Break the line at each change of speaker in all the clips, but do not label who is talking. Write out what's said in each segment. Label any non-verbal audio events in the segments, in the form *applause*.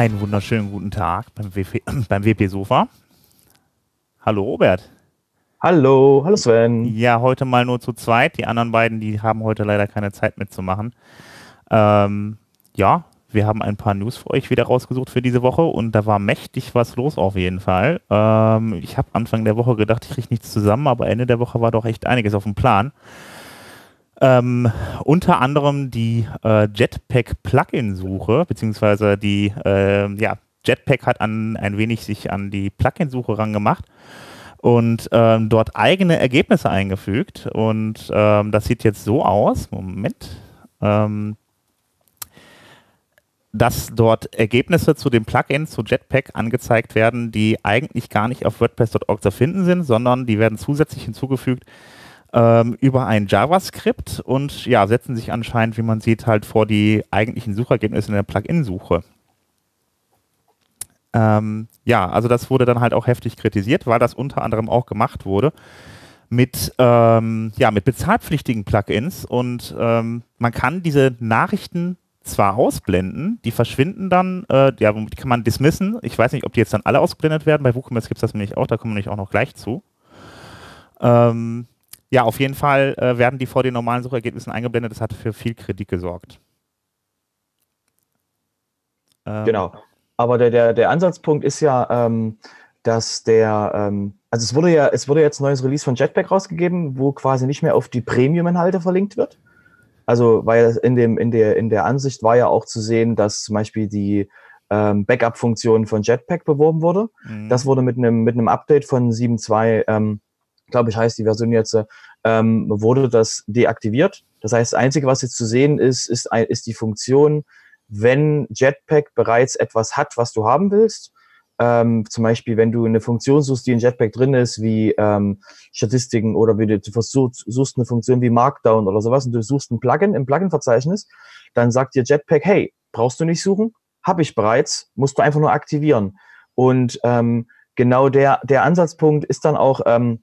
Einen wunderschönen guten Tag beim, WP, *clears throat* beim WP Sofa. Hallo Robert.
Hallo, hallo Sven.
Ja, heute mal nur zu zweit. Die anderen beiden, die haben heute leider keine Zeit mitzumachen. Ähm, ja, wir haben ein paar News für euch wieder rausgesucht für diese Woche und da war mächtig was los auf jeden Fall. Ähm, ich habe Anfang der Woche gedacht, ich kriege nichts zusammen, aber Ende der Woche war doch echt einiges auf dem Plan. Ähm, unter anderem die äh, Jetpack Plugin-Suche, beziehungsweise die, äh, ja, Jetpack hat an, ein wenig sich an die Plugin-Suche rangemacht und ähm, dort eigene Ergebnisse eingefügt. Und ähm, das sieht jetzt so aus, Moment, ähm, dass dort Ergebnisse zu dem Plugin, zu Jetpack angezeigt werden, die eigentlich gar nicht auf WordPress.org zu finden sind, sondern die werden zusätzlich hinzugefügt, ähm, über ein JavaScript und ja, setzen sich anscheinend, wie man sieht, halt vor die eigentlichen Suchergebnisse in der Plugin-Suche. Ähm, ja, also das wurde dann halt auch heftig kritisiert, weil das unter anderem auch gemacht wurde mit, ähm, ja, mit bezahlpflichtigen Plugins und ähm, man kann diese Nachrichten zwar ausblenden, die verschwinden dann, äh, ja, die kann man dismissen. Ich weiß nicht, ob die jetzt dann alle ausgeblendet werden. Bei WooCommerce gibt es das nämlich auch, da kommen wir nämlich auch noch gleich zu. Ähm, ja, auf jeden Fall äh, werden die vor den normalen Suchergebnissen eingeblendet. Das hat für viel Kritik gesorgt.
Ähm, genau. Aber der, der, der Ansatzpunkt ist ja, ähm, dass der, ähm, also es wurde ja, es wurde jetzt ein neues Release von Jetpack rausgegeben, wo quasi nicht mehr auf die Premium-Inhalte verlinkt wird. Also, weil in dem, in der, in der Ansicht war ja auch zu sehen, dass zum Beispiel die ähm, Backup-Funktion von Jetpack beworben wurde. Mhm. Das wurde mit einem, mit einem Update von 7.2 ähm, glaube ich, heißt die Version jetzt, ähm, wurde das deaktiviert. Das heißt, das Einzige, was jetzt zu sehen ist, ist, ist die Funktion, wenn Jetpack bereits etwas hat, was du haben willst. Ähm, zum Beispiel, wenn du eine Funktion suchst, die in Jetpack drin ist, wie ähm, Statistiken oder wie du, versuchst, suchst eine Funktion wie Markdown oder sowas und du suchst ein Plugin im Plugin-Verzeichnis, dann sagt dir Jetpack, hey, brauchst du nicht suchen? Habe ich bereits, musst du einfach nur aktivieren. Und ähm, genau der, der Ansatzpunkt ist dann auch, ähm,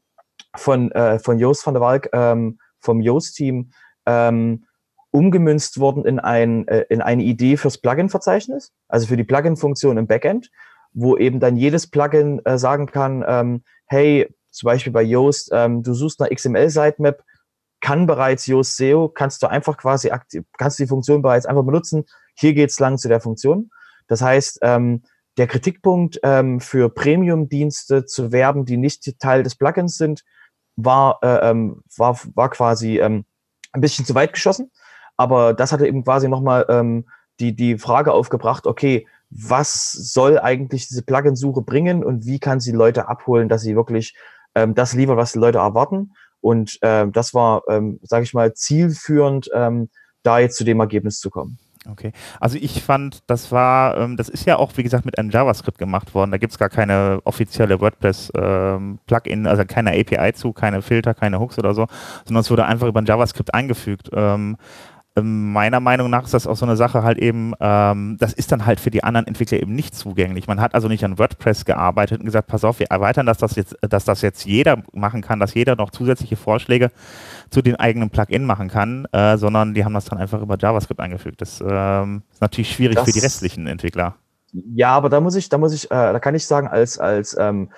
von, äh, von Joost van der Walk ähm, vom Joost-Team ähm, umgemünzt worden in, ein, äh, in eine Idee fürs Plugin-Verzeichnis, also für die Plugin-Funktion im Backend, wo eben dann jedes Plugin äh, sagen kann, ähm, hey, zum Beispiel bei Yoast, ähm, du suchst nach XML-Sitemap, kann bereits Yoast SEO, kannst du einfach quasi kannst die Funktion bereits einfach benutzen. Hier geht's lang zu der Funktion. Das heißt, ähm, der Kritikpunkt ähm, für Premium-Dienste zu werben, die nicht Teil des Plugins sind, war, äh, ähm, war, war quasi ähm, ein bisschen zu weit geschossen. Aber das hatte eben quasi nochmal ähm, die, die Frage aufgebracht, okay, was soll eigentlich diese Plugin-Suche bringen und wie kann sie Leute abholen, dass sie wirklich ähm, das liefern, was die Leute erwarten. Und äh, das war, ähm, sage ich mal, zielführend, ähm, da jetzt zu dem Ergebnis zu kommen.
Okay. Also ich fand, das war, ähm, das ist ja auch, wie gesagt, mit einem JavaScript gemacht worden. Da gibt es gar keine offizielle WordPress-Plugin, ähm, also keine API zu, keine Filter, keine Hooks oder so, sondern es wurde einfach über ein JavaScript eingefügt. Ähm, meiner Meinung nach ist das auch so eine Sache halt eben, ähm, das ist dann halt für die anderen Entwickler eben nicht zugänglich. Man hat also nicht an WordPress gearbeitet und gesagt, pass auf, wir erweitern das, dass, jetzt, dass das jetzt jeder machen kann, dass jeder noch zusätzliche Vorschläge zu den eigenen Plugin machen kann, äh, sondern die haben das dann einfach über JavaScript eingefügt. Das ähm, ist natürlich schwierig das, für die restlichen Entwickler.
Ja, aber da muss ich, da muss ich, äh, da kann ich sagen, als, als ähm,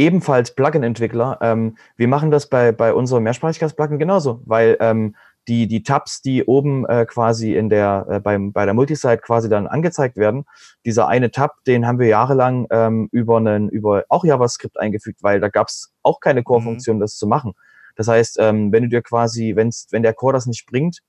ebenfalls Plugin-Entwickler, ähm, wir machen das bei, bei unserem Mehrsprachigkeits-Plugin genauso, weil ähm, die, die Tabs, die oben äh, quasi in der, äh, beim, bei der Multisite quasi dann angezeigt werden, dieser eine Tab, den haben wir jahrelang ähm, über einen, über auch JavaScript eingefügt, weil da gab es auch keine Core-Funktion, mhm. das zu machen. Das heißt, ähm, wenn du dir quasi, wenn's, wenn der Core das nicht bringt,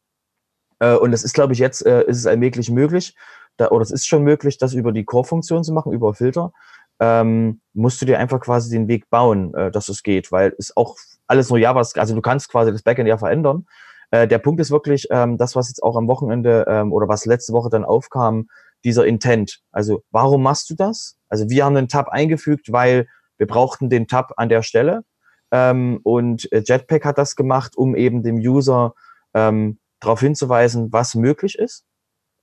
äh, und das ist, glaube ich, jetzt äh, ist es allmählich möglich, da, oder es ist schon möglich, das über die Core-Funktion zu machen, über Filter, ähm, musst du dir einfach quasi den Weg bauen, äh, dass es geht, weil es auch alles nur JavaScript, also du kannst quasi das Backend ja verändern, äh, der Punkt ist wirklich, ähm, das, was jetzt auch am Wochenende ähm, oder was letzte Woche dann aufkam, dieser Intent. Also warum machst du das? Also wir haben einen Tab eingefügt, weil wir brauchten den Tab an der Stelle. Ähm, und äh, Jetpack hat das gemacht, um eben dem User ähm, darauf hinzuweisen, was möglich ist.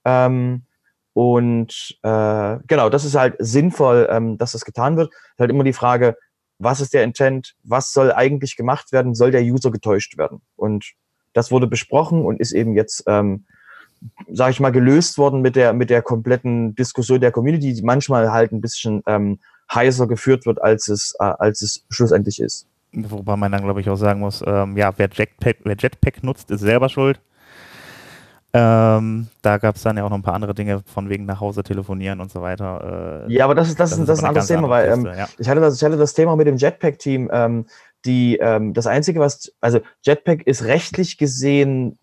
Ähm, und äh, genau, das ist halt sinnvoll, ähm, dass das getan wird. Ist halt immer die Frage, was ist der Intent? Was soll eigentlich gemacht werden? Soll der User getäuscht werden? Und das wurde besprochen und ist eben jetzt ähm, sage ich mal, gelöst worden mit der, mit der kompletten Diskussion der Community, die manchmal halt ein bisschen ähm, heißer geführt wird, als es, äh, als es schlussendlich ist.
Wobei man dann, glaube ich, auch sagen muss, ähm, ja, wer Jetpack, wer Jetpack nutzt, ist selber schuld. Ähm, da gab es dann ja auch noch ein paar andere Dinge von wegen nach Hause telefonieren und so weiter.
Äh, ja, aber das ist, das, das ist, das ist ein anderes Thema, weil ähm, ja. ich, hatte das, ich hatte das Thema mit dem Jetpack-Team. Ähm, die, ähm, das Einzige, was, also Jetpack ist rechtlich gesehen,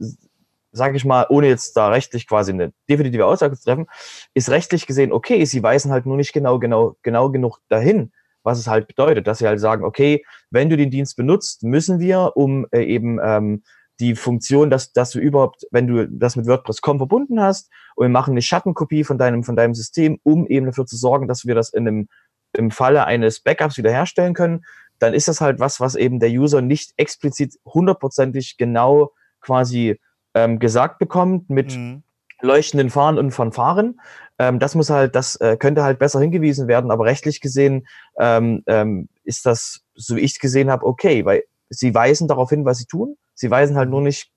sage ich mal, ohne jetzt da rechtlich quasi eine definitive Aussage zu treffen, ist rechtlich gesehen okay. Sie weisen halt nur nicht genau, genau, genau genug dahin, was es halt bedeutet, dass sie halt sagen, okay, wenn du den Dienst benutzt, müssen wir, um äh, eben ähm, die Funktion, dass, dass du überhaupt, wenn du das mit WordPress.com verbunden hast und wir machen eine Schattenkopie von deinem, von deinem System, um eben dafür zu sorgen, dass wir das in einem, im Falle eines Backups wiederherstellen können, dann ist das halt was, was eben der User nicht explizit hundertprozentig genau quasi ähm, gesagt bekommt mit mhm. leuchtenden Fahnen und Fanfaren. Ähm, das muss halt, das äh, könnte halt besser hingewiesen werden, aber rechtlich gesehen ähm, ähm, ist das, so wie ich es gesehen habe, okay, weil sie weisen darauf hin, was sie tun Sie weisen halt nur nicht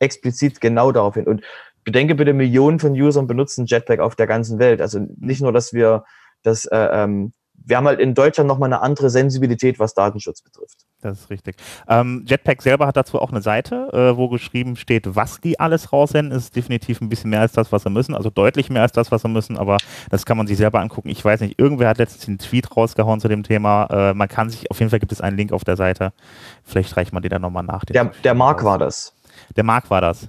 explizit genau darauf hin. Und bedenke bitte, Millionen von Usern benutzen Jetpack auf der ganzen Welt. Also nicht nur, dass wir das, äh, ähm, wir haben halt in Deutschland nochmal eine andere Sensibilität, was Datenschutz betrifft.
Das ist richtig. Ähm, Jetpack selber hat dazu auch eine Seite, äh, wo geschrieben steht, was die alles raussenden. Ist definitiv ein bisschen mehr als das, was sie müssen, also deutlich mehr als das, was sie müssen, aber das kann man sich selber angucken. Ich weiß nicht, irgendwer hat letztens einen Tweet rausgehauen zu dem Thema. Äh, man kann sich, auf jeden Fall gibt es einen Link auf der Seite. Vielleicht reicht man den dann nochmal nach.
Der, der Mark war das.
Der Mark war das.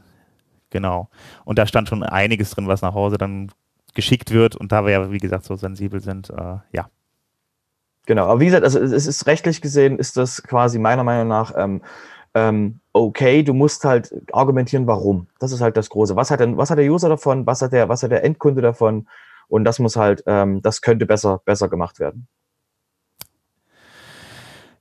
Genau. Und da stand schon einiges drin, was nach Hause dann geschickt wird. Und da wir ja, wie gesagt, so sensibel sind, äh, ja,
Genau, aber wie gesagt, also es ist rechtlich gesehen, ist das quasi meiner Meinung nach ähm, ähm, okay. Du musst halt argumentieren, warum. Das ist halt das Große. Was hat denn, was hat der User davon? Was hat der, was hat der Endkunde davon? Und das muss halt, ähm, das könnte besser, besser gemacht werden.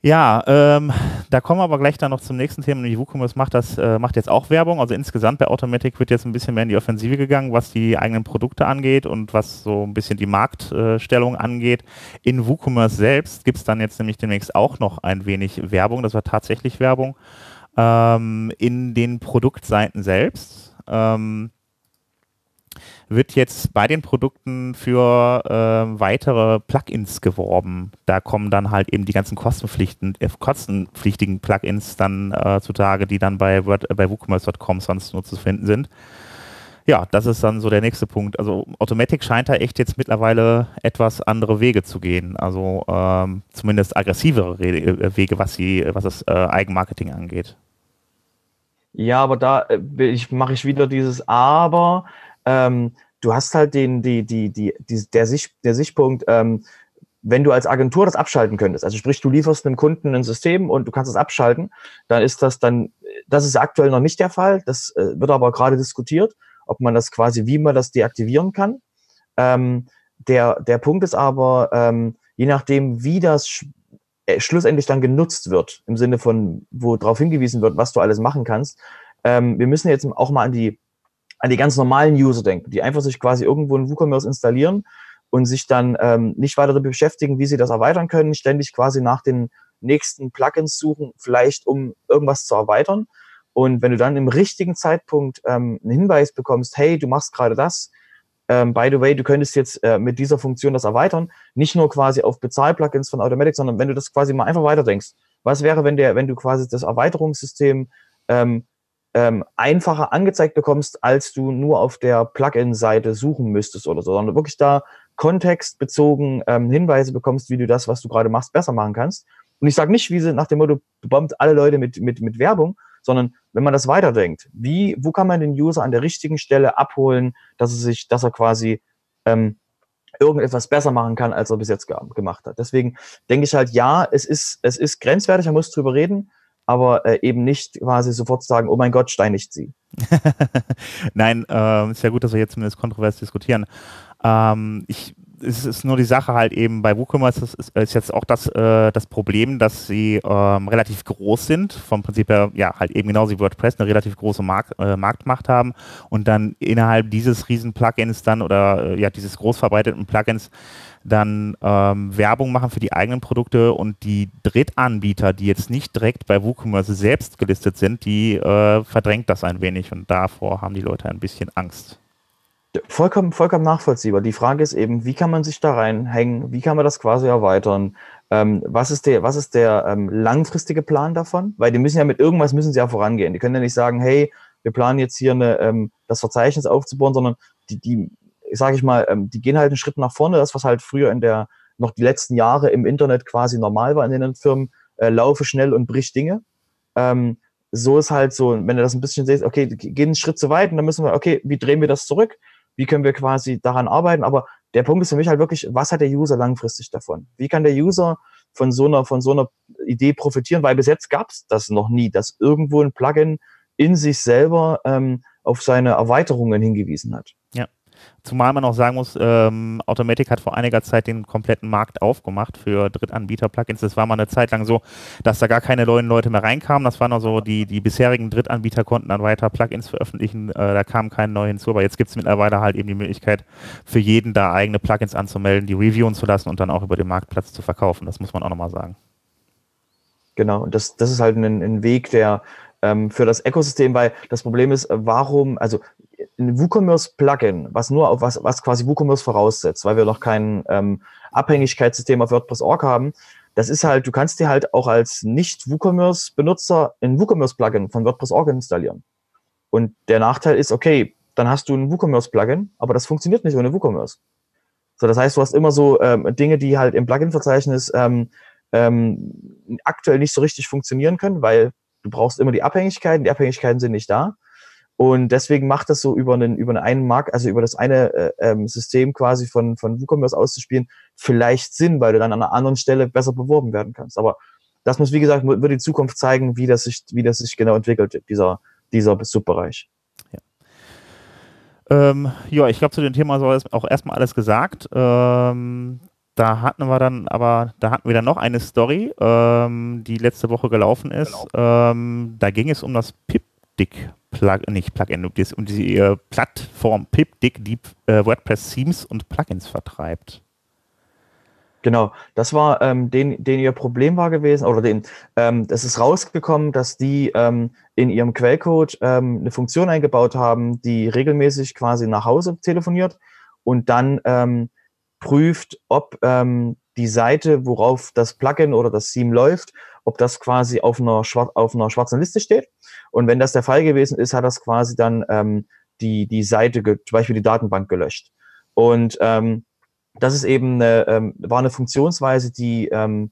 Ja, ähm, da kommen wir aber gleich dann noch zum nächsten Thema. Die WooCommerce macht das, äh, macht jetzt auch Werbung. Also insgesamt bei Automatic wird jetzt ein bisschen mehr in die Offensive gegangen, was die eigenen Produkte angeht und was so ein bisschen die Marktstellung angeht. In WooCommerce selbst gibt es dann jetzt nämlich demnächst auch noch ein wenig Werbung. Das war tatsächlich Werbung ähm, in den Produktseiten selbst. Ähm, wird jetzt bei den Produkten für äh, weitere Plugins geworben. Da kommen dann halt eben die ganzen kostenpflichtigen, äh, kostenpflichtigen Plugins dann äh, zutage, die dann bei, Word, äh, bei WooCommerce.com sonst nur zu finden sind. Ja, das ist dann so der nächste Punkt. Also Automatic scheint da echt jetzt mittlerweile etwas andere Wege zu gehen. Also ähm, zumindest aggressivere äh, Wege, was, sie, was das äh, Eigenmarketing angeht.
Ja, aber da mache ich wieder dieses Aber ähm, du hast halt den, die, die, die, die, der, Sicht, der Sichtpunkt, ähm, wenn du als Agentur das abschalten könntest, also sprich, du lieferst einem Kunden ein System und du kannst es abschalten, dann ist das dann, das ist aktuell noch nicht der Fall. Das äh, wird aber gerade diskutiert, ob man das quasi, wie man das deaktivieren kann. Ähm, der, der Punkt ist aber, ähm, je nachdem, wie das sch äh, schlussendlich dann genutzt wird, im Sinne von, wo darauf hingewiesen wird, was du alles machen kannst, ähm, wir müssen jetzt auch mal an die an die ganz normalen User denken, die einfach sich quasi irgendwo in WooCommerce installieren und sich dann ähm, nicht weiter damit beschäftigen, wie sie das erweitern können, ständig quasi nach den nächsten Plugins suchen, vielleicht um irgendwas zu erweitern. Und wenn du dann im richtigen Zeitpunkt ähm, einen Hinweis bekommst, hey, du machst gerade das, ähm, by the way, du könntest jetzt äh, mit dieser Funktion das erweitern, nicht nur quasi auf Bezahl-Plugins von Automatic, sondern wenn du das quasi mal einfach weiterdenkst. Was wäre, wenn der, wenn du quasi das Erweiterungssystem ähm, ähm, einfacher angezeigt bekommst, als du nur auf der Plugin-Seite suchen müsstest oder so, sondern wirklich da kontextbezogen ähm, Hinweise bekommst, wie du das, was du gerade machst, besser machen kannst. Und ich sage nicht, wie sie nach dem Motto, bombt alle Leute mit, mit, mit Werbung, sondern wenn man das weiterdenkt, wie, wo kann man den User an der richtigen Stelle abholen, dass er sich, dass er quasi ähm, irgendetwas besser machen kann, als er bis jetzt gemacht hat. Deswegen denke ich halt, ja, es ist, es ist grenzwertig, man muss drüber reden, aber äh, eben nicht quasi sofort sagen, oh mein Gott, steinigt sie. *laughs*
Nein, äh, ist ja gut, dass wir jetzt zumindest kontrovers diskutieren. Ähm, ich, es ist nur die Sache halt eben bei WooCommerce ist, ist jetzt auch das, äh, das Problem, dass sie ähm, relativ groß sind, vom Prinzip her, ja, halt eben genauso wie WordPress eine relativ große Mark äh, Marktmacht haben und dann innerhalb dieses riesen Plugins dann oder äh, ja, dieses groß verbreiteten Plugins dann ähm, Werbung machen für die eigenen Produkte und die Drittanbieter, die jetzt nicht direkt bei WooCommerce selbst gelistet sind, die äh, verdrängt das ein wenig und davor haben die Leute ein bisschen Angst.
Vollkommen, vollkommen nachvollziehbar. Die Frage ist eben, wie kann man sich da reinhängen? Wie kann man das quasi erweitern? Ähm, was ist der, was ist der ähm, langfristige Plan davon? Weil die müssen ja mit irgendwas müssen sie ja vorangehen. Die können ja nicht sagen, hey, wir planen jetzt hier eine, ähm, das Verzeichnis aufzubauen, sondern die, die, sage ich mal, ähm, die gehen halt einen Schritt nach vorne. Das, was halt früher in der, noch die letzten Jahre im Internet quasi normal war in den Firmen, äh, laufe schnell und brich Dinge. Ähm, so ist halt so, wenn du das ein bisschen siehst, okay, gehen einen Schritt zu weit und dann müssen wir, okay, wie drehen wir das zurück? Wie können wir quasi daran arbeiten? Aber der Punkt ist für mich halt wirklich, was hat der User langfristig davon? Wie kann der User von so einer, von so einer Idee profitieren? Weil bis jetzt gab es das noch nie, dass irgendwo ein Plugin in sich selber ähm, auf seine Erweiterungen hingewiesen hat.
Zumal man auch sagen muss, ähm, Automatic hat vor einiger Zeit den kompletten Markt aufgemacht für Drittanbieter-Plugins. Das war mal eine Zeit lang so, dass da gar keine neuen Leute mehr reinkamen. Das waren noch so, die, die bisherigen Drittanbieter konnten dann weiter Plugins veröffentlichen. Äh, da kam kein neu hinzu. Aber jetzt gibt es mittlerweile halt eben die Möglichkeit, für jeden da eigene Plugins anzumelden, die reviewen zu lassen und dann auch über den Marktplatz zu verkaufen. Das muss man auch nochmal sagen.
Genau, und das, das ist halt ein, ein Weg, der ähm, für das Ökosystem, weil das Problem ist, warum, also ein WooCommerce-Plugin, was nur auf was, was quasi WooCommerce voraussetzt, weil wir noch kein ähm, Abhängigkeitssystem auf WordPress.org haben, das ist halt, du kannst dir halt auch als Nicht-WooCommerce-Benutzer ein WooCommerce-Plugin von WordPress.org installieren. Und der Nachteil ist, okay, dann hast du ein WooCommerce-Plugin, aber das funktioniert nicht ohne WooCommerce. So, das heißt, du hast immer so ähm, Dinge, die halt im Plugin-Verzeichnis ähm, ähm, aktuell nicht so richtig funktionieren können, weil du brauchst immer die Abhängigkeiten, die Abhängigkeiten sind nicht da. Und deswegen macht das so über einen, über einen Markt, also über das eine äh, ähm, System quasi von, von WooCommerce auszuspielen, vielleicht Sinn, weil du dann an einer anderen Stelle besser beworben werden kannst. Aber das muss, wie gesagt, wird die Zukunft zeigen, wie das sich, wie das sich genau entwickelt, dieser, dieser Subbereich.
Ja. Ähm, ja, ich glaube, zu dem Thema soll auch erstmal alles gesagt. Ähm, da hatten wir dann aber, da hatten wir dann noch eine Story, ähm, die letzte Woche gelaufen ist. Genau. Ähm, da ging es um das PipDick Plug, nicht Plugin, um, um die äh, Plattform PipDick, die äh, WordPress-Themes und Plugins vertreibt.
Genau, das war ähm, den, den ihr Problem war gewesen, oder den, ähm, es ist rausgekommen, dass die ähm, in ihrem Quellcode ähm, eine Funktion eingebaut haben, die regelmäßig quasi nach Hause telefoniert und dann ähm, prüft, ob ähm, die Seite, worauf das Plugin oder das Theme läuft, ob das quasi auf einer, auf einer schwarzen Liste steht. Und wenn das der Fall gewesen ist, hat das quasi dann ähm, die, die Seite, zum Beispiel die Datenbank gelöscht. Und ähm, das ist eben eine, ähm, war eine Funktionsweise, die, ähm,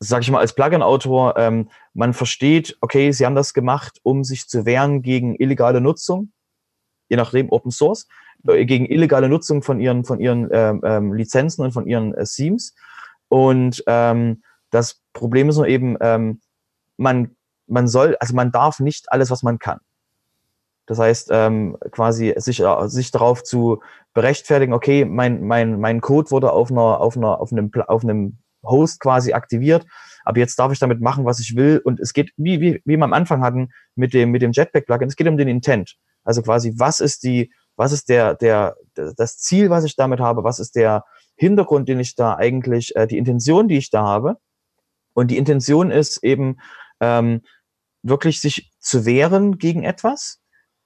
sag ich mal, als Plugin-Autor, ähm, man versteht, okay, sie haben das gemacht, um sich zu wehren gegen illegale Nutzung, je nachdem Open Source, äh, gegen illegale Nutzung von ihren, von ihren ähm, ähm, Lizenzen und von ihren äh, Themes. Und ähm, das Problem ist nur eben, ähm, man, man soll, also man darf nicht alles, was man kann. Das heißt, ähm, quasi sich, äh, sich darauf zu berechtfertigen, okay, mein, mein, mein Code wurde auf einer, auf einer, auf einem, auf einem Host quasi aktiviert, aber jetzt darf ich damit machen, was ich will. Und es geht, wie, wie, wie wir am Anfang hatten mit dem, mit dem Jetpack-Plugin, es geht um den Intent. Also quasi, was ist die, was ist der, der, das Ziel, was ich damit habe, was ist der Hintergrund, den ich da eigentlich, äh, die Intention, die ich da habe. Und die Intention ist eben ähm, wirklich sich zu wehren gegen etwas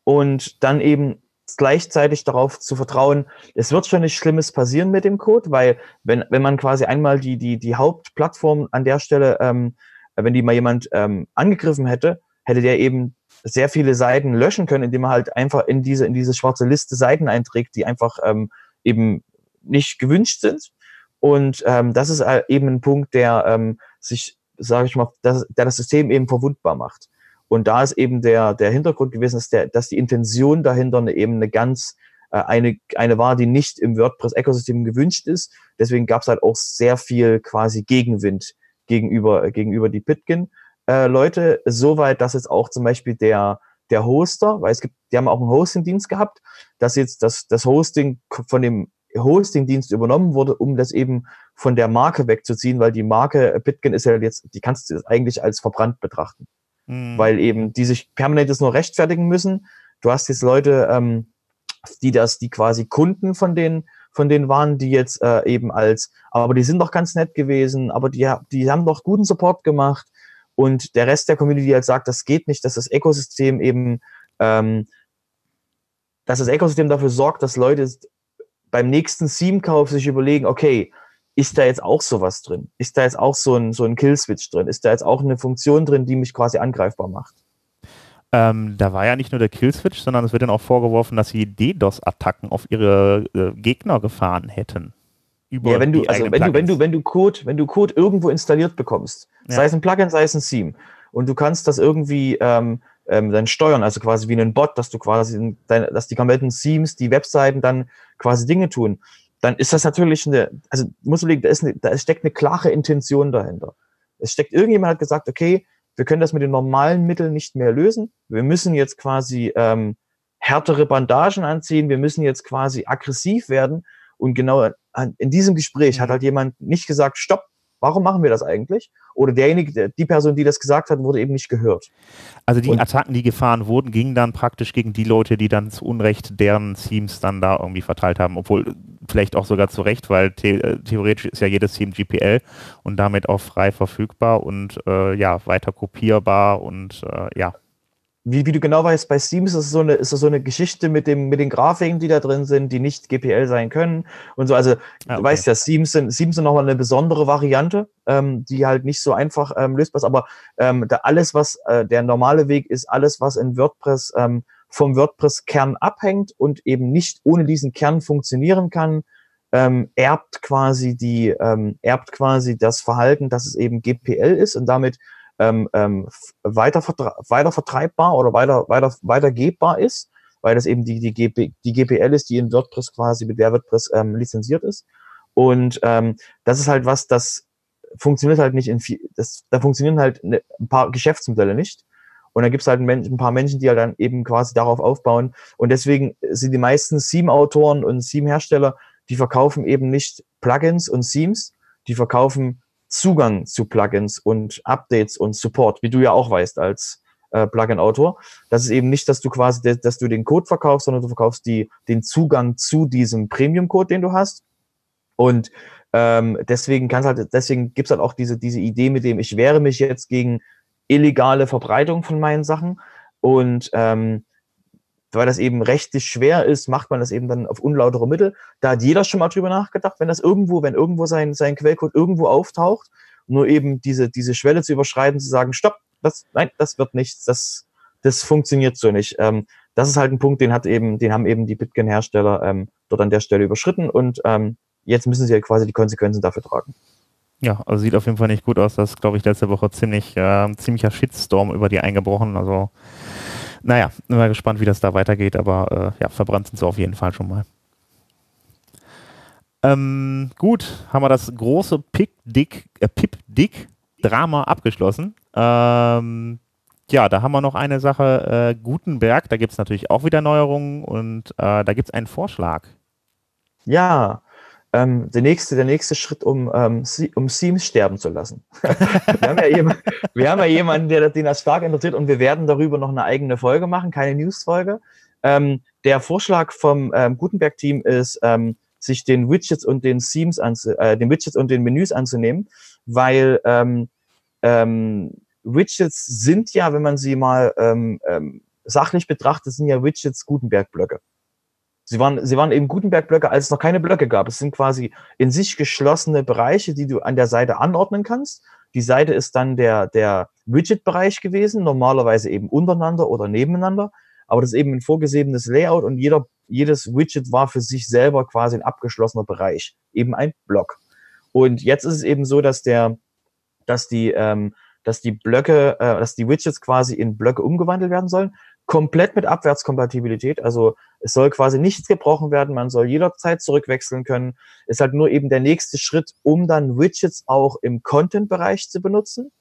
und dann eben gleichzeitig darauf zu vertrauen, es wird schon nichts Schlimmes passieren mit dem Code, weil wenn, wenn man quasi einmal die, die, die Hauptplattform an der Stelle, ähm, wenn die mal jemand ähm, angegriffen hätte, hätte der eben sehr viele Seiten löschen können, indem er halt einfach in diese, in diese schwarze Liste Seiten einträgt, die einfach ähm, eben nicht gewünscht sind. Und ähm, das ist äh, eben ein Punkt, der ähm, sich, sage ich mal, das, der das System eben verwundbar macht. Und da ist eben der, der Hintergrund gewesen, dass, der, dass die Intention dahinter eben eine ganz, äh, eine, eine war, die nicht im WordPress-Ökosystem gewünscht ist. Deswegen gab es halt auch sehr viel quasi Gegenwind gegenüber, gegenüber die Pitkin äh, soweit, dass jetzt auch zum Beispiel der, der Hoster, weil es gibt, die haben auch einen Hosting-Dienst gehabt, dass jetzt das, das Hosting von dem Hosting-Dienst übernommen wurde, um das eben von der Marke wegzuziehen, weil die Marke Bitcoin ist ja jetzt, die kannst du eigentlich als verbrannt betrachten. Mhm. Weil eben die sich permanent nur rechtfertigen müssen. Du hast jetzt Leute, ähm, die das, die quasi Kunden von den von denen waren, die jetzt äh, eben als, aber die sind doch ganz nett gewesen, aber die, die haben doch guten Support gemacht. Und der Rest der Community halt sagt, das geht nicht, dass das Ökosystem eben, ähm, dass das Ökosystem dafür sorgt, dass Leute beim nächsten Theme-Kauf sich überlegen, okay, ist da jetzt auch sowas drin? Ist da jetzt auch so ein, so ein Kill-Switch drin? Ist da jetzt auch eine Funktion drin, die mich quasi angreifbar macht?
Ähm, da war ja nicht nur der Killswitch, sondern es wird dann auch vorgeworfen, dass sie DDoS-Attacken auf ihre äh, Gegner gefahren hätten.
ja, wenn du, also wenn du, wenn du, wenn du Code, wenn du Code irgendwo installiert bekommst, ja. sei es ein Plugin, sei es ein Theme, und du kannst das irgendwie ähm, ähm, dann steuern, also quasi wie ein Bot, dass du quasi, dein, dass die kompletten Themes, die Webseiten dann quasi Dinge tun dann ist das natürlich eine, also muss man da, ist eine, da steckt eine klare Intention dahinter. Es steckt, irgendjemand hat gesagt, okay, wir können das mit den normalen Mitteln nicht mehr lösen. Wir müssen jetzt quasi ähm, härtere Bandagen anziehen, wir müssen jetzt quasi aggressiv werden. Und genau in diesem Gespräch hat mhm. halt jemand nicht gesagt, stopp, Warum machen wir das eigentlich? Oder derjenige, die Person, die das gesagt hat, wurde eben nicht gehört.
Also die und Attacken, die gefahren wurden, gingen dann praktisch gegen die Leute, die dann zu Unrecht deren Teams dann da irgendwie verteilt haben, obwohl vielleicht auch sogar zu Recht, weil the äh, theoretisch ist ja jedes Team GPL und damit auch frei verfügbar und äh, ja, weiter kopierbar und äh, ja
wie, wie du genau weißt, bei Steam ist das so eine, ist das so eine Geschichte mit, dem, mit den Grafiken, die da drin sind, die nicht GPL sein können und so. Also, ah, okay. du weißt ja, Steams sind, Steams sind nochmal eine besondere Variante, ähm, die halt nicht so einfach ähm, lösbar ist. Aber ähm, da alles, was äh, der normale Weg ist, alles, was in WordPress ähm, vom WordPress-Kern abhängt und eben nicht ohne diesen Kern funktionieren kann, ähm, erbt quasi die, ähm, erbt quasi das Verhalten, dass es eben GPL ist und damit ähm, ähm, weiter, weiter vertreibbar oder weiter, weiter, weitergebbar ist, weil das eben die, die, GP, die GPL ist, die in WordPress quasi mit der WordPress ähm, lizenziert ist. Und ähm, das ist halt was, das funktioniert halt nicht in viel, das, da funktionieren halt ne, ein paar Geschäftsmodelle nicht. Und da gibt es halt ein, ein, paar Menschen, die halt dann eben quasi darauf aufbauen. Und deswegen sind die meisten Theme-Autoren und Theme-Hersteller, die verkaufen eben nicht Plugins und Themes, die verkaufen Zugang zu Plugins und Updates und Support, wie du ja auch weißt als äh, Plugin-Autor. Das ist eben nicht, dass du quasi, dass du den Code verkaufst, sondern du verkaufst die, den Zugang zu diesem Premium-Code, den du hast. Und ähm, deswegen kann's halt, deswegen gibt's halt auch diese, diese Idee mit dem, ich wehre mich jetzt gegen illegale Verbreitung von meinen Sachen. Und ähm, weil das eben rechtlich schwer ist, macht man das eben dann auf unlautere Mittel. Da hat jeder schon mal drüber nachgedacht, wenn das irgendwo, wenn irgendwo sein, sein Quellcode irgendwo auftaucht, nur eben diese, diese Schwelle zu überschreiten, zu sagen, stopp, das, nein, das wird nichts, das, das funktioniert so nicht. Ähm, das ist halt ein Punkt, den hat eben, den haben eben die Bitcoin-Hersteller ähm, dort an der Stelle überschritten und ähm, jetzt müssen sie ja quasi die Konsequenzen dafür tragen.
Ja, also sieht auf jeden Fall nicht gut aus. Das glaube ich, letzte Woche ziemlich, äh, ziemlicher Shitstorm über die eingebrochen. Also naja, bin mal gespannt, wie das da weitergeht, aber äh, ja, verbrannt sind sie auf jeden Fall schon mal. Ähm, gut, haben wir das große Pick-Dick, äh, Pip-Dick-Drama abgeschlossen. Ähm, ja, da haben wir noch eine Sache, äh, Gutenberg, da gibt es natürlich auch wieder Neuerungen und äh, da gibt es einen Vorschlag.
Ja, ähm, der, nächste, der nächste Schritt, um, ähm, um Seams sterben zu lassen. *laughs* wir, haben ja jemand, wir haben ja jemanden, der, den das stark interessiert und wir werden darüber noch eine eigene Folge machen, keine News-Folge. Ähm, der Vorschlag vom ähm, Gutenberg-Team ist, ähm, sich den Widgets und den Themes äh, den Widgets und den Menüs anzunehmen, weil ähm, ähm, Widgets sind ja, wenn man sie mal ähm, ähm, sachlich betrachtet, sind ja Widgets Gutenberg-Blöcke. Sie waren, sie waren eben Gutenberg-Blöcke, als es noch keine Blöcke gab. Es sind quasi in sich geschlossene Bereiche, die du an der Seite anordnen kannst. Die Seite ist dann der, der Widget-Bereich gewesen, normalerweise eben untereinander oder nebeneinander. Aber das ist eben ein vorgesehenes Layout und jeder, jedes Widget war für sich selber quasi ein abgeschlossener Bereich, eben ein Block. Und jetzt ist es eben so, dass der, dass die, ähm, dass die Blöcke, äh, dass die Widgets quasi in Blöcke umgewandelt werden sollen komplett mit Abwärtskompatibilität. Also es soll quasi nichts gebrochen werden, man soll jederzeit zurückwechseln können. Ist halt nur eben der nächste Schritt, um dann Widgets auch im Content-Bereich zu benutzen,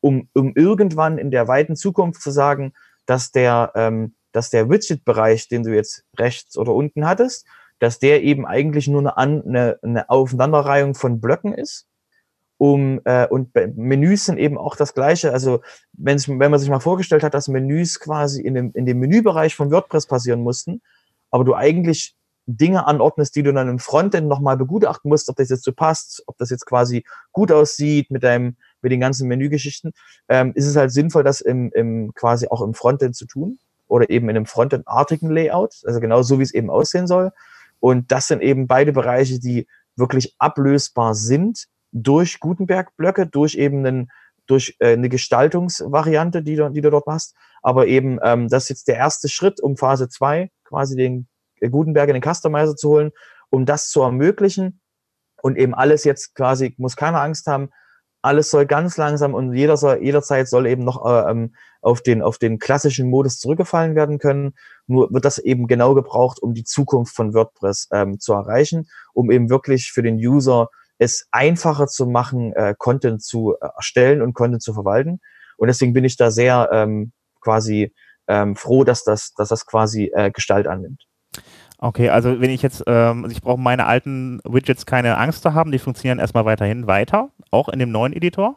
um, um irgendwann in der weiten Zukunft zu sagen, dass der, ähm, dass der Widget-Bereich, den du jetzt rechts oder unten hattest, dass der eben eigentlich nur eine, eine, eine Aufeinanderreihung von Blöcken ist um äh, und Menüs sind eben auch das gleiche. Also wenn, wenn man sich mal vorgestellt hat, dass Menüs quasi in dem, in dem Menübereich von WordPress passieren mussten, aber du eigentlich Dinge anordnest, die du dann im Frontend nochmal begutachten musst, ob das jetzt so passt, ob das jetzt quasi gut aussieht mit deinem, mit den ganzen Menügeschichten, ähm, ist es halt sinnvoll, das im, im quasi auch im Frontend zu tun oder eben in einem Frontend-artigen Layout, also genau so, wie es eben aussehen soll. Und das sind eben beide Bereiche, die wirklich ablösbar sind durch Gutenberg-Blöcke, durch eben einen, durch äh, eine Gestaltungsvariante, die du, die du dort machst. Aber eben, ähm, das ist jetzt der erste Schritt, um Phase 2 quasi den äh, Gutenberg in den Customizer zu holen, um das zu ermöglichen. Und eben alles jetzt quasi, muss keine Angst haben, alles soll ganz langsam und jeder soll, jederzeit soll eben noch äh, ähm, auf, den, auf den klassischen Modus zurückgefallen werden können. Nur wird das eben genau gebraucht, um die Zukunft von WordPress ähm, zu erreichen, um eben wirklich für den User es einfacher zu machen, äh, Content zu äh, erstellen und Content zu verwalten. Und deswegen bin ich da sehr ähm, quasi ähm, froh, dass das, dass das quasi äh, Gestalt annimmt.
Okay, also wenn ich jetzt, ähm, also ich brauche meine alten Widgets keine Angst zu haben, die funktionieren erstmal weiterhin weiter, auch in dem neuen Editor?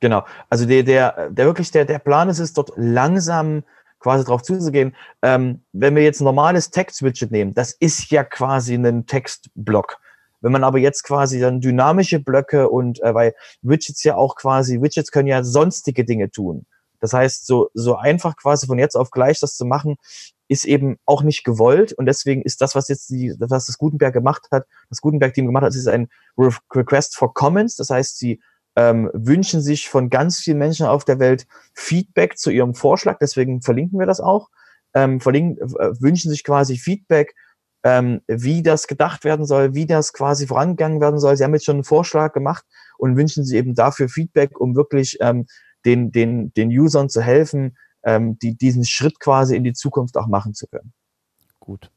Genau, also der, der, der wirklich, der, der Plan ist es, dort langsam quasi drauf zuzugehen. Ähm, wenn wir jetzt ein normales Text-Widget nehmen, das ist ja quasi ein Textblock. Wenn man aber jetzt quasi dann dynamische Blöcke und, äh, weil Widgets ja auch quasi, Widgets können ja sonstige Dinge tun. Das heißt, so, so einfach quasi von jetzt auf gleich das zu machen, ist eben auch nicht gewollt. Und deswegen ist das, was jetzt die, was das Gutenberg gemacht hat, das Gutenberg-Team gemacht hat, ist ein Request for Comments. Das heißt, sie ähm, wünschen sich von ganz vielen Menschen auf der Welt Feedback zu ihrem Vorschlag. Deswegen verlinken wir das auch. Ähm, verlinken, äh, wünschen sich quasi Feedback, ähm, wie das gedacht werden soll, wie das quasi vorangegangen werden soll. Sie haben jetzt schon einen Vorschlag gemacht und wünschen sich eben dafür Feedback, um wirklich ähm, den, den, den Usern zu helfen, ähm, die, diesen Schritt quasi in die Zukunft auch machen zu können.
Gut.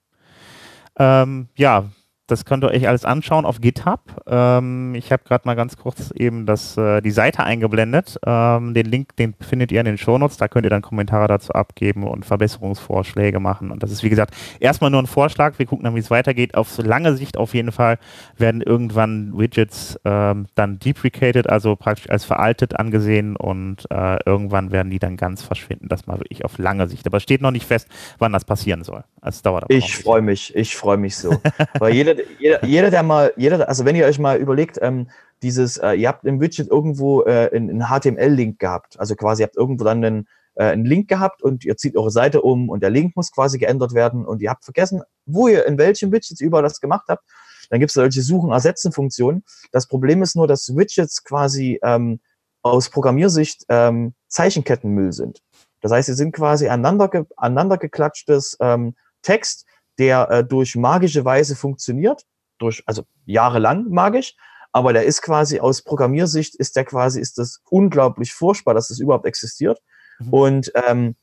Ähm, ja, das könnt ihr euch alles anschauen auf GitHub. Ähm, ich habe gerade mal ganz kurz eben das, äh, die Seite eingeblendet. Ähm, den Link, den findet ihr in den Shownotes. Da könnt ihr dann Kommentare dazu abgeben und Verbesserungsvorschläge machen. Und das ist, wie gesagt, erstmal nur ein Vorschlag. Wir gucken dann, wie es weitergeht. Auf lange Sicht auf jeden Fall werden irgendwann Widgets ähm, dann deprecated, also praktisch als veraltet angesehen und äh, irgendwann werden die dann ganz verschwinden. Das mal wirklich auf lange Sicht. Aber es steht noch nicht fest, wann das passieren soll. Es dauert
aber Ich freue mich, ich freue mich so. Weil jeder, jeder, jeder, der mal, jeder, also wenn ihr euch mal überlegt, ähm, dieses, äh, ihr habt im Widget irgendwo äh, einen, HTML-Link gehabt. Also quasi ihr habt irgendwo dann einen, äh, einen Link gehabt und ihr zieht eure Seite um und der Link muss quasi geändert werden und ihr habt vergessen, wo ihr in welchem Widget überall das gemacht habt. Dann gibt es solche Suchen-Ersetzen-Funktionen. Das Problem ist nur, dass Widgets quasi ähm, aus Programmiersicht ähm, Zeichenkettenmüll sind. Das heißt, sie sind quasi aneinander, ge aneinander geklatschtes ähm, Text, der äh, durch magische Weise funktioniert, durch, also jahrelang magisch, aber der ist quasi aus Programmiersicht, ist der quasi, ist das unglaublich furchtbar, dass das überhaupt existiert. Mhm. Und ähm,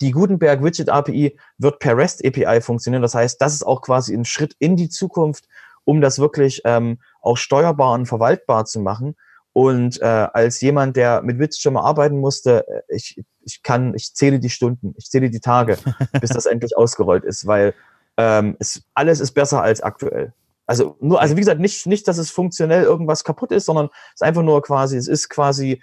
die Gutenberg Widget API wird per REST API funktionieren. Das heißt, das ist auch quasi ein Schritt in die Zukunft, um das wirklich ähm, auch steuerbar und verwaltbar zu machen. Und äh, als jemand, der mit Witz schon mal arbeiten musste, äh, ich, ich kann, ich zähle die Stunden, ich zähle die Tage, *laughs* bis das endlich ausgerollt ist, weil ähm, es, alles ist besser als aktuell. Also nur, also wie gesagt, nicht, nicht, dass es funktionell irgendwas kaputt ist, sondern es ist einfach nur quasi, es ist quasi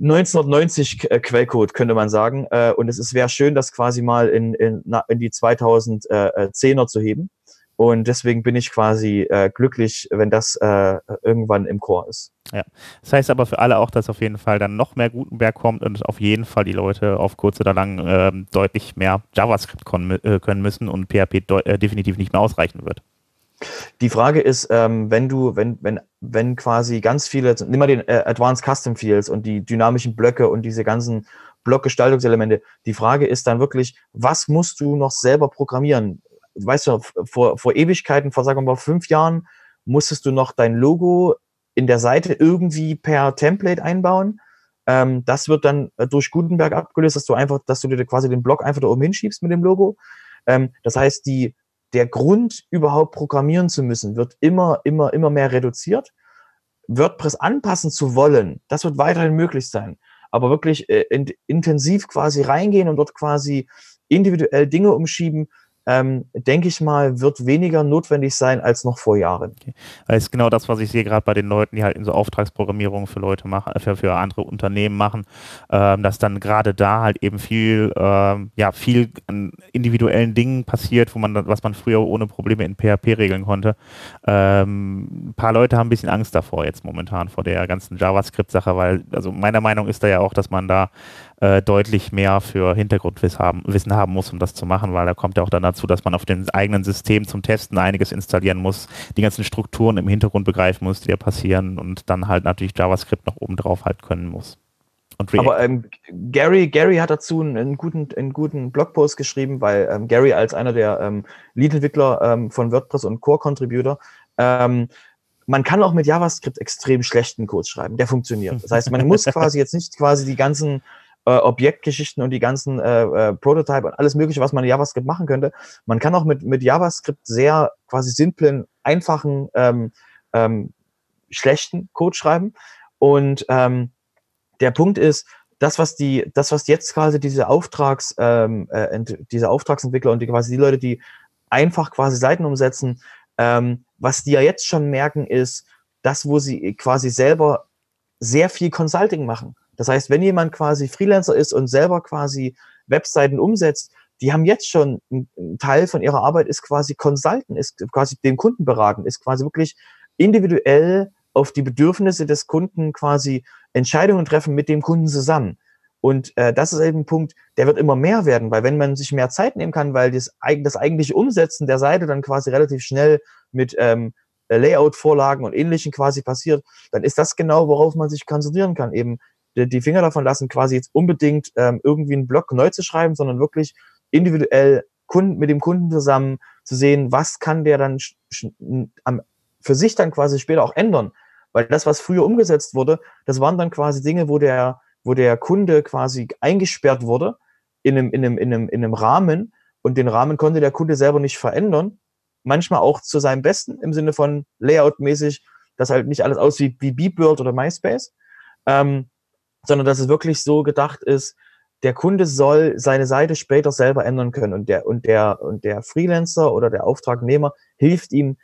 1990 äh, Quellcode, könnte man sagen. Äh, und es wäre schön, das quasi mal in, in, in die 2010er zu heben. Und deswegen bin ich quasi äh, glücklich, wenn das äh, irgendwann im Chor ist.
Ja, das heißt aber für alle auch, dass auf jeden Fall dann noch mehr Gutenberg kommt und auf jeden Fall die Leute auf kurz oder lang äh, deutlich mehr JavaScript äh, können müssen und PHP äh, definitiv nicht mehr ausreichen wird.
Die Frage ist, ähm, wenn du, wenn, wenn, wenn quasi ganz viele, nimm mal den äh, Advanced Custom Fields und die dynamischen Blöcke und diese ganzen Blockgestaltungselemente. Die Frage ist dann wirklich, was musst du noch selber programmieren? Weißt du, vor, vor Ewigkeiten, vor sagen wir mal fünf Jahren, musstest du noch dein Logo in der Seite irgendwie per Template einbauen. Ähm, das wird dann äh, durch Gutenberg abgelöst, dass du einfach, dass du dir quasi den Block einfach da oben hinschiebst mit dem Logo. Ähm, das heißt, die, der Grund, überhaupt programmieren zu müssen, wird immer, immer, immer mehr reduziert. WordPress anpassen zu wollen, das wird weiterhin möglich sein. Aber wirklich äh, in, intensiv quasi reingehen und dort quasi individuell Dinge umschieben, ähm, denke ich mal, wird weniger notwendig sein als noch vor Jahren.
Okay. Das ist genau das, was ich sehe gerade bei den Leuten, die halt in so Auftragsprogrammierung für Leute machen, äh, für, für andere Unternehmen machen, ähm, dass dann gerade da halt eben viel, ähm, ja, viel an individuellen Dingen passiert, wo man, was man früher ohne Probleme in PHP regeln konnte. Ähm, ein paar Leute haben ein bisschen Angst davor jetzt momentan vor der ganzen JavaScript-Sache, weil, also meiner Meinung ist da ja auch, dass man da äh, deutlich mehr für Hintergrundwissen haben, Wissen haben muss, um das zu machen, weil da kommt ja auch dann dazu, dass man auf dem eigenen System zum Testen einiges installieren muss, die ganzen Strukturen im Hintergrund begreifen muss, die da passieren und dann halt natürlich JavaScript noch oben drauf halt können muss.
Aber ähm, Gary, Gary hat dazu einen, guten, einen guten Blogpost geschrieben, weil ähm, Gary als einer der ähm, Lead-Entwickler ähm, von WordPress und Core-Contributor ähm, man kann auch mit JavaScript extrem schlechten Code schreiben. Der funktioniert. Das heißt, man muss *laughs* quasi jetzt nicht quasi die ganzen Objektgeschichten und die ganzen äh, äh, Prototype und alles Mögliche, was man in JavaScript machen könnte. Man kann auch mit, mit JavaScript sehr quasi simplen, einfachen, ähm, ähm, schlechten Code schreiben. Und ähm, der Punkt ist, das, was die, das, was jetzt quasi diese Auftrags, ähm, äh, diese Auftragsentwickler und die quasi die Leute, die einfach quasi Seiten umsetzen, ähm, was die ja jetzt schon merken, ist, das, wo sie quasi selber sehr viel Consulting machen. Das heißt, wenn jemand quasi Freelancer ist und selber quasi Webseiten umsetzt, die haben jetzt schon ein Teil von ihrer Arbeit ist quasi Consulten, ist quasi dem Kunden beraten, ist quasi wirklich individuell auf die Bedürfnisse des Kunden quasi Entscheidungen treffen mit dem Kunden zusammen. Und äh, das ist eben ein Punkt, der wird immer mehr werden, weil wenn man sich mehr Zeit nehmen kann, weil das, das eigentliche Umsetzen der Seite dann quasi relativ schnell mit ähm, Layout-Vorlagen und Ähnlichem quasi passiert, dann ist das genau, worauf man sich konzentrieren kann. Eben die Finger davon lassen, quasi jetzt unbedingt ähm, irgendwie einen Blog neu zu schreiben, sondern wirklich individuell Kunden, mit dem Kunden zusammen zu sehen, was kann der dann am, für sich dann quasi später auch ändern. Weil das, was früher umgesetzt wurde, das waren dann quasi Dinge, wo der, wo der Kunde quasi eingesperrt wurde in einem, in einem, in einem, in einem Rahmen und den Rahmen konnte der Kunde selber nicht verändern. Manchmal auch zu seinem Besten im Sinne von Layout-mäßig, dass halt nicht alles aussieht wie Beepworld oder MySpace. Ähm, sondern dass es wirklich so gedacht ist, der Kunde soll seine Seite später selber ändern können und der, und der, und der Freelancer oder der Auftragnehmer hilft ihm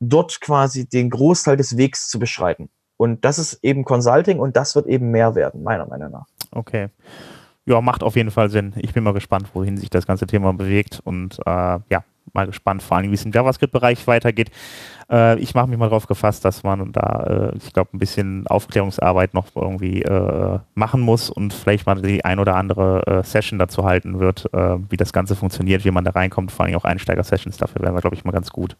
dort quasi den Großteil des Wegs zu beschreiten. Und das ist eben Consulting und das wird eben mehr werden, meiner Meinung nach.
Okay. Ja, macht auf jeden Fall Sinn. Ich bin mal gespannt, wohin sich das ganze Thema bewegt und äh, ja, mal gespannt, vor allem wie es im JavaScript-Bereich weitergeht. Äh, ich mache mich mal darauf gefasst, dass man da, äh, ich glaube, ein bisschen Aufklärungsarbeit noch irgendwie äh, machen muss und vielleicht mal die ein oder andere äh, Session dazu halten wird, äh, wie das Ganze funktioniert, wie man da reinkommt, vor allem auch Einsteiger-Sessions. Dafür wären wir, glaube ich, mal ganz gut.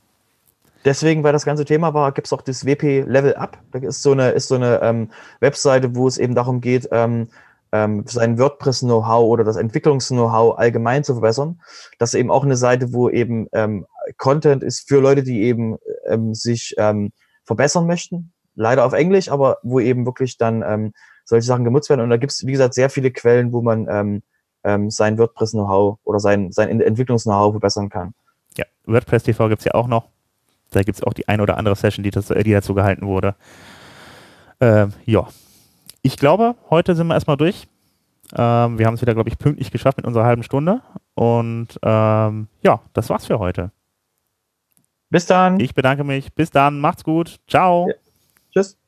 Deswegen, weil das ganze Thema war, gibt es auch das WP Level Up. Da ist so eine, ist so eine ähm, Webseite, wo es eben darum geht, ähm, ähm, sein WordPress-Know-how oder das Entwicklungs-Know-how allgemein zu verbessern. Das ist eben auch eine Seite, wo eben ähm, Content ist für Leute, die eben ähm, sich ähm, verbessern möchten. Leider auf Englisch, aber wo eben wirklich dann ähm, solche Sachen genutzt werden. Und da gibt es, wie gesagt, sehr viele Quellen, wo man ähm, ähm, sein WordPress-Know-how oder sein, sein Entwicklungs-Know-how verbessern kann.
Ja, WordPress TV gibt's ja auch noch. Da gibt's auch die ein oder andere Session, die, das, die dazu gehalten wurde. Ähm, ja, ich glaube, heute sind wir erstmal durch. Ähm, wir haben es wieder, glaube ich, pünktlich geschafft mit unserer halben Stunde. Und ähm, ja, das war's für heute.
Bis dann.
Ich bedanke mich. Bis dann. Macht's gut. Ciao. Ja.
Tschüss.